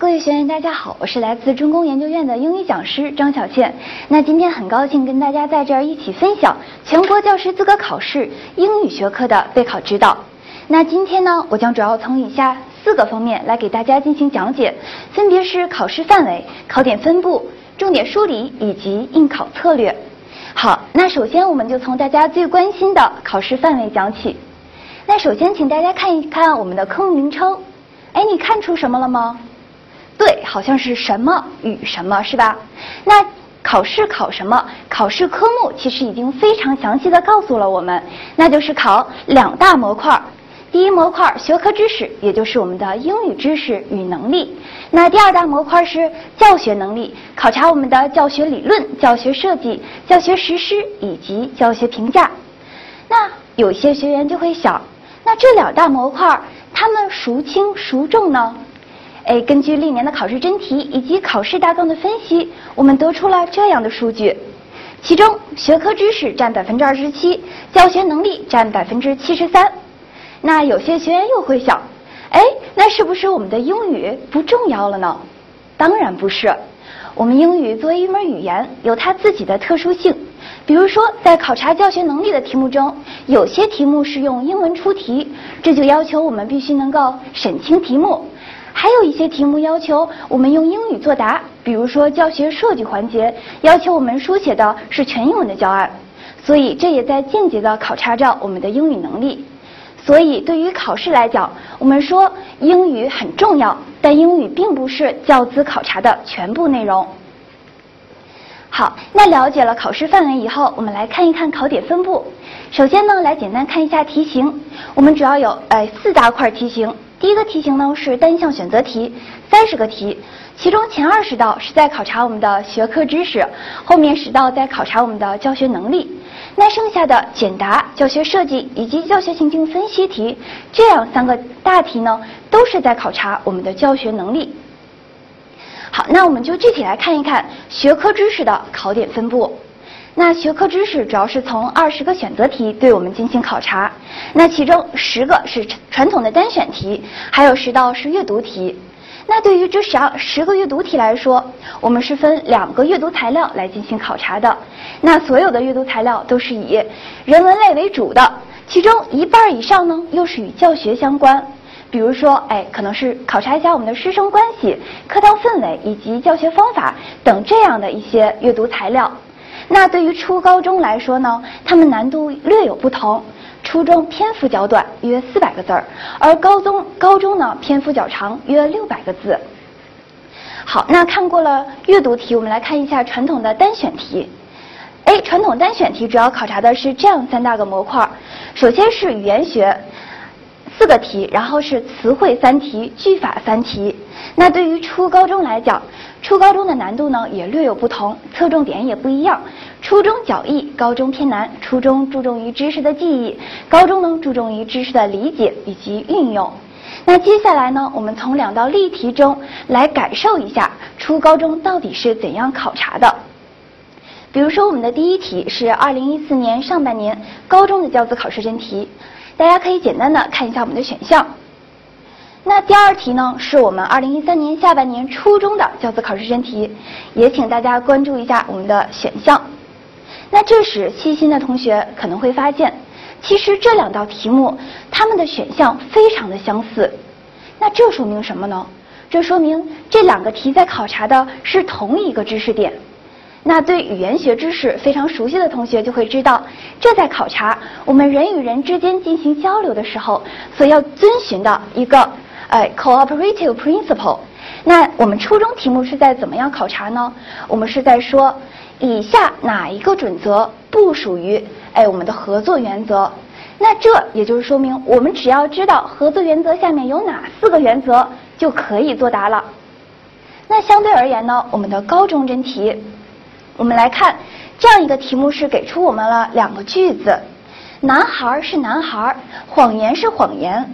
各位学员，大家好，我是来自中公研究院的英语讲师张小倩。那今天很高兴跟大家在这儿一起分享全国教师资格考试英语学科的备考指导。那今天呢，我将主要从以下四个方面来给大家进行讲解，分别是考试范围、考点分布、重点梳理以及应考策略。好，那首先我们就从大家最关心的考试范围讲起。那首先，请大家看一看我们的科目名称。哎，你看出什么了吗？对，好像是什么与什么是吧？那考试考什么？考试科目其实已经非常详细的告诉了我们，那就是考两大模块。第一模块学科知识，也就是我们的英语知识与能力。那第二大模块是教学能力，考察我们的教学理论、教学设计、教学实施以及教学评价。那有些学员就会想，那这两大模块，他们孰轻孰重呢？哎，根据历年的考试真题以及考试大纲的分析，我们得出了这样的数据：其中学科知识占百分之二十七，教学能力占百分之七十三。那有些学员又会想，哎，那是不是我们的英语不重要了呢？当然不是，我们英语作为一门语言，有它自己的特殊性。比如说，在考察教学能力的题目中，有些题目是用英文出题，这就要求我们必须能够审清题目。还有一些题目要求我们用英语作答，比如说教学设计环节要求我们书写的是全英文的教案，所以这也在间接的考察着我们的英语能力。所以对于考试来讲，我们说英语很重要，但英语并不是教资考察的全部内容。好，那了解了考试范围以后，我们来看一看考点分布。首先呢，来简单看一下题型，我们主要有呃四大块题型。第一个题型呢是单项选择题，三十个题，其中前二十道是在考察我们的学科知识，后面十道在考察我们的教学能力。那剩下的简答、教学设计以及教学情境分析题，这样三个大题呢，都是在考察我们的教学能力。好，那我们就具体来看一看学科知识的考点分布。那学科知识主要是从二十个选择题对我们进行考察，那其中十个是传统的单选题，还有十道是阅读题。那对于这十二十个阅读题来说，我们是分两个阅读材料来进行考察的。那所有的阅读材料都是以人文类为主的，其中一半以上呢又是与教学相关，比如说，哎，可能是考察一下我们的师生关系、课堂氛围以及教学方法等这样的一些阅读材料。那对于初高中来说呢，它们难度略有不同。初中篇幅较短，约四百个字儿，而高中高中呢篇幅较长，约六百个字。好，那看过了阅读题，我们来看一下传统的单选题。哎，传统单选题主要考察的是这样三大个模块：首先是语言学四个题，然后是词汇三题、句法三题。那对于初高中来讲，初高中的难度呢也略有不同，侧重点也不一样。初中较易，高中偏难。初中注重于知识的记忆，高中呢注重于知识的理解以及运用。那接下来呢，我们从两道例题中来感受一下初高中到底是怎样考察的。比如说，我们的第一题是二零一四年上半年高中的教资考试真题，大家可以简单的看一下我们的选项。那第二题呢，是我们二零一三年下半年初中的教资考试真题，也请大家关注一下我们的选项。那这时细心的同学可能会发现，其实这两道题目它们的选项非常的相似。那这说明什么呢？这说明这两个题在考察的是同一个知识点。那对语言学知识非常熟悉的同学就会知道，这在考察我们人与人之间进行交流的时候所要遵循的一个。哎，cooperative principle。那我们初中题目是在怎么样考察呢？我们是在说以下哪一个准则不属于哎我们的合作原则？那这也就是说明，我们只要知道合作原则下面有哪四个原则，就可以作答了。那相对而言呢，我们的高中真题，我们来看这样一个题目是给出我们了两个句子：男孩是男孩，谎言是谎言。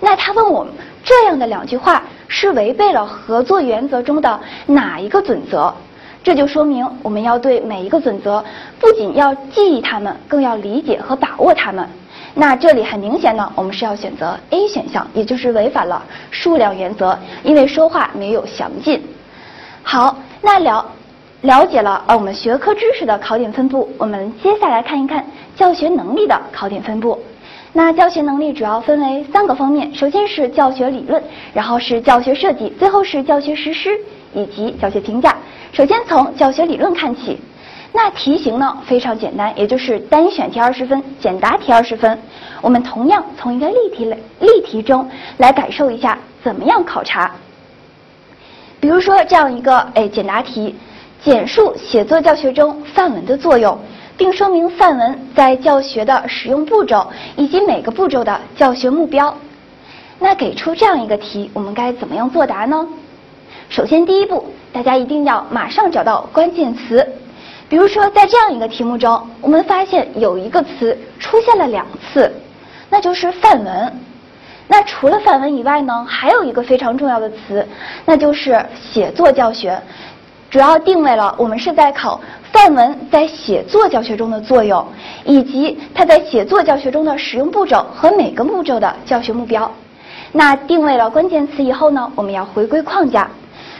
那他问我们。这样的两句话是违背了合作原则中的哪一个准则？这就说明我们要对每一个准则不仅要记忆它们，更要理解和把握它们。那这里很明显呢，我们是要选择 A 选项，也就是违反了数量原则，因为说话没有详尽。好，那了了解了呃我们学科知识的考点分布，我们接下来看一看教学能力的考点分布。那教学能力主要分为三个方面，首先是教学理论，然后是教学设计，最后是教学实施以及教学评价。首先从教学理论看起。那题型呢非常简单，也就是单选题二十分，简答题二十分。我们同样从一个例题类例题中来感受一下怎么样考察。比如说这样一个哎简答题，简述写作教学中范文的作用，并说明范文在教学的使用步骤以及每个步骤的教学目标。那给出这样一个题，我们该怎么样作答呢？首先第一步，大家一定要马上找到关键词。比如说，在这样一个题目中，我们发现有一个词出现了两次，那就是范文。那除了范文以外呢，还有一个非常重要的词，那就是写作教学。主要定位了我们是在考范文在写作教学中的作用，以及它在写作教学中的使用步骤和每个步骤的教学目标。那定位了关键词以后呢，我们要回归框架。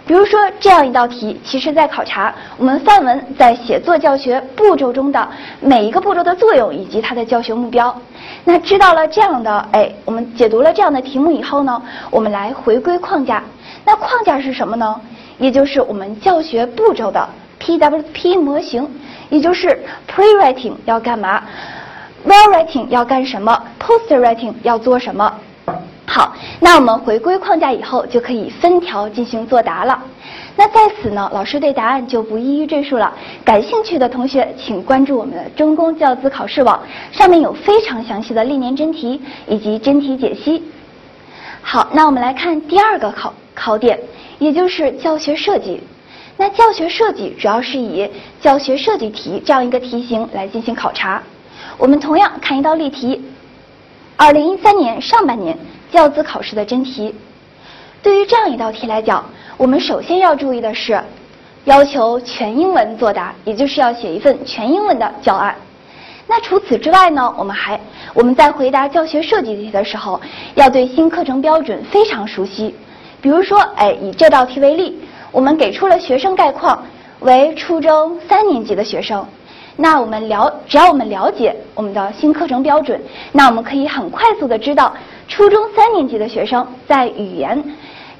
比如说这样一道题，其实在考察我们范文在写作教学步骤中的每一个步骤的作用以及它的教学目标。那知道了这样的，哎，我们解读了这样的题目以后呢，我们来回归框架。那框架是什么呢？也就是我们教学步骤的 PWP 模型，也就是 Pre-writing 要干嘛，Well writing 要干什么，Post writing 要做什么。好，那我们回归框架以后，就可以分条进行作答了。那在此呢，老师对答案就不一一赘述了。感兴趣的同学，请关注我们的中公教资考试网，上面有非常详细的历年真题以及真题解析。好，那我们来看第二个考考点，也就是教学设计。那教学设计主要是以教学设计题这样一个题型来进行考察。我们同样看一道例题，二零一三年上半年。教资考试的真题，对于这样一道题来讲，我们首先要注意的是，要求全英文作答，也就是要写一份全英文的教案。那除此之外呢，我们还我们在回答教学设计题的时候，要对新课程标准非常熟悉。比如说，哎，以这道题为例，我们给出了学生概况为初中三年级的学生。那我们了，只要我们了解我们的新课程标准，那我们可以很快速的知道。初中三年级的学生在语言、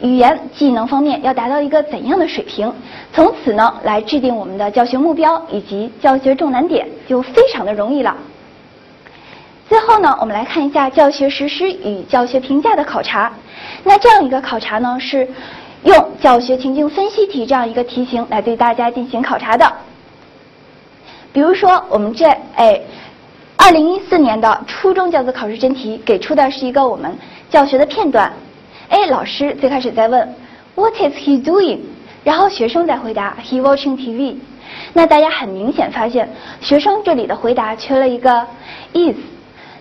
语言技能方面要达到一个怎样的水平？从此呢，来制定我们的教学目标以及教学重难点，就非常的容易了。最后呢，我们来看一下教学实施与教学评价的考察。那这样一个考察呢，是用教学情境分析题这样一个题型来对大家进行考察的。比如说，我们这哎。二零一四年的初中教资考试真题给出的是一个我们教学的片段，哎，老师最开始在问 What is he doing？然后学生在回答 He watching TV。那大家很明显发现，学生这里的回答缺了一个 is，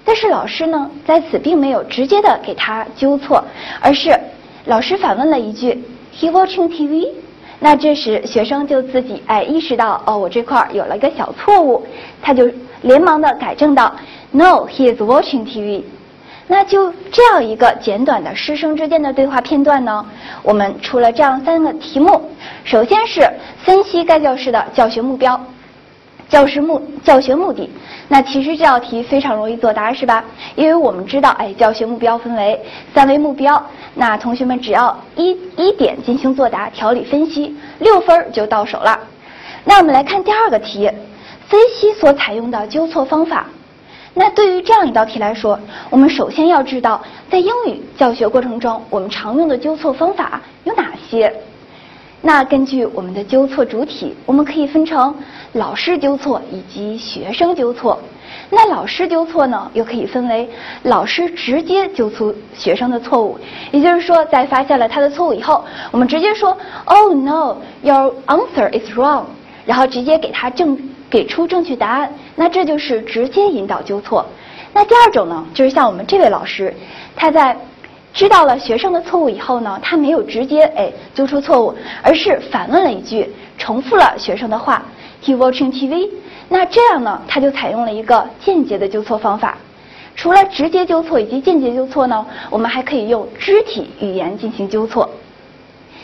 但是老师呢在此并没有直接的给他纠错，而是老师反问了一句 He watching TV。那这时学生就自己哎意识到哦，我这块有了一个小错误，他就。连忙的改正道：“No, he is watching TV。”那就这样一个简短的师生之间的对话片段呢，我们出了这样三个题目。首先是分析该教师的教学目标、教师目教学目的。那其实这道题非常容易作答，是吧？因为我们知道，哎，教学目标分为三维目标。那同学们只要一一点进行作答、条理分析，六分就到手了。那我们来看第二个题。分析所采用的纠错方法。那对于这样一道题来说，我们首先要知道，在英语教学过程中，我们常用的纠错方法有哪些？那根据我们的纠错主体，我们可以分成老师纠错以及学生纠错。那老师纠错呢，又可以分为老师直接纠错学生的错误，也就是说，在发现了他的错误以后，我们直接说，Oh no, your answer is wrong，然后直接给他正。给出正确答案，那这就是直接引导纠错。那第二种呢，就是像我们这位老师，他在知道了学生的错误以后呢，他没有直接哎纠出错误，而是反问了一句，重复了学生的话：“He watching TV。”那这样呢，他就采用了一个间接的纠错方法。除了直接纠错以及间接纠错呢，我们还可以用肢体语言进行纠错。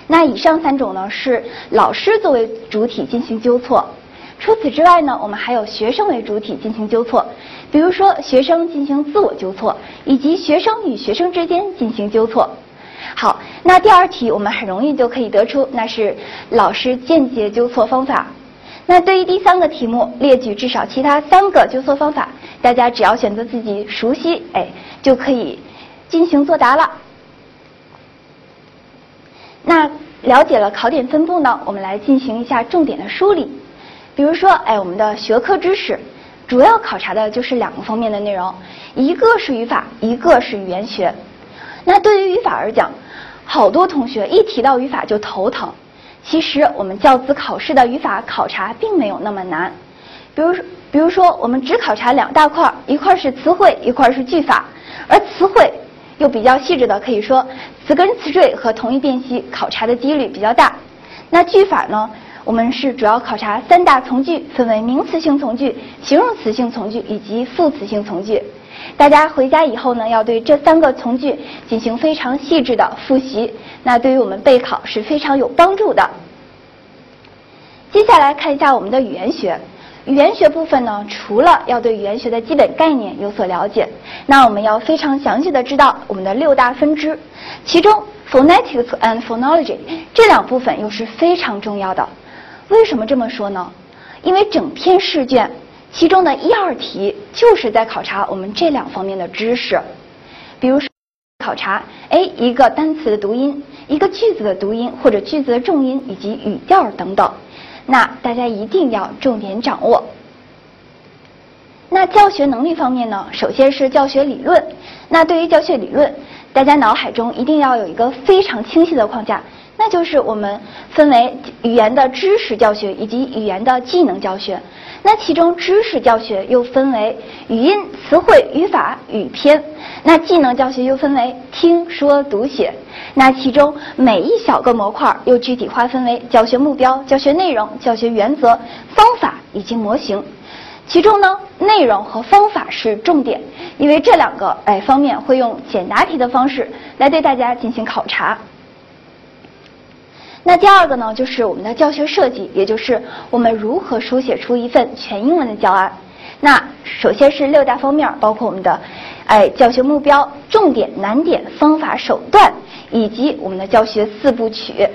那以上三种呢是老师作为主体进行纠错。除此之外呢，我们还有学生为主体进行纠错，比如说学生进行自我纠错，以及学生与学生之间进行纠错。好，那第二题我们很容易就可以得出，那是老师间接纠错方法。那对于第三个题目，列举至少其他三个纠错方法，大家只要选择自己熟悉，哎，就可以进行作答了。那了解了考点分布呢，我们来进行一下重点的梳理。比如说，哎，我们的学科知识主要考察的就是两个方面的内容，一个是语法，一个是语言学。那对于语法而讲，好多同学一提到语法就头疼。其实我们教资考试的语法考察并没有那么难。比如说，比如说我们只考察两大块，一块是词汇，一块是句法。而词汇又比较细致的，可以说词根、词缀和同义辨析考察的几率比较大。那句法呢？我们是主要考察三大从句，分为名词性从句、形容词性从句以及副词性从句。大家回家以后呢，要对这三个从句进行非常细致的复习，那对于我们备考是非常有帮助的。接下来看一下我们的语言学，语言学部分呢，除了要对语言学的基本概念有所了解，那我们要非常详细的知道我们的六大分支，其中 phonetics and phonology 这两部分又是非常重要的。为什么这么说呢？因为整篇试卷其中的一二题就是在考察我们这两方面的知识，比如说考察哎一个单词的读音、一个句子的读音或者句子的重音以及语调等等，那大家一定要重点掌握。那教学能力方面呢，首先是教学理论。那对于教学理论，大家脑海中一定要有一个非常清晰的框架。那就是我们分为语言的知识教学以及语言的技能教学。那其中知识教学又分为语音、词汇、语法、语篇。那技能教学又分为听说读写。那其中每一小个模块又具体划分为教学目标、教学内容、教学原则、方法以及模型。其中呢，内容和方法是重点，因为这两个哎方面会用简答题的方式来对大家进行考察。那第二个呢，就是我们的教学设计，也就是我们如何书写出一份全英文的教案。那首先是六大方面，包括我们的，哎，教学目标、重点、难点、方法、手段，以及我们的教学四部曲。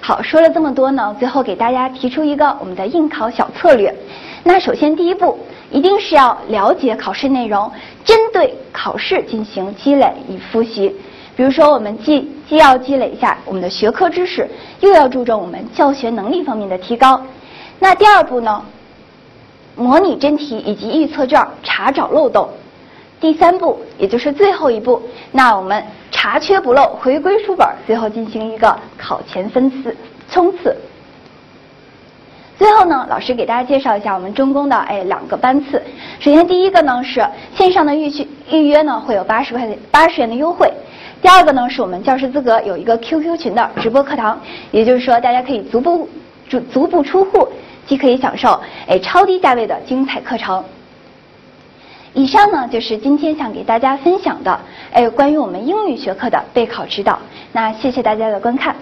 好，说了这么多呢，最后给大家提出一个我们的应考小策略。那首先第一步，一定是要了解考试内容，针对考试进行积累与复习。比如说，我们既既要积累一下我们的学科知识，又要注重我们教学能力方面的提高。那第二步呢，模拟真题以及预测卷查找漏洞。第三步，也就是最后一步，那我们查缺补漏，回归书本，最后进行一个考前分次冲刺。最后呢，老师给大家介绍一下我们中公的哎两个班次。首先第一个呢是线上的预预预约呢会有八十块八十元的优惠。第二个呢，是我们教师资格有一个 QQ 群的直播课堂，也就是说，大家可以足不足足不出户，既可以享受哎超低价位的精彩课程。以上呢，就是今天想给大家分享的哎关于我们英语学科的备考指导。那谢谢大家的观看。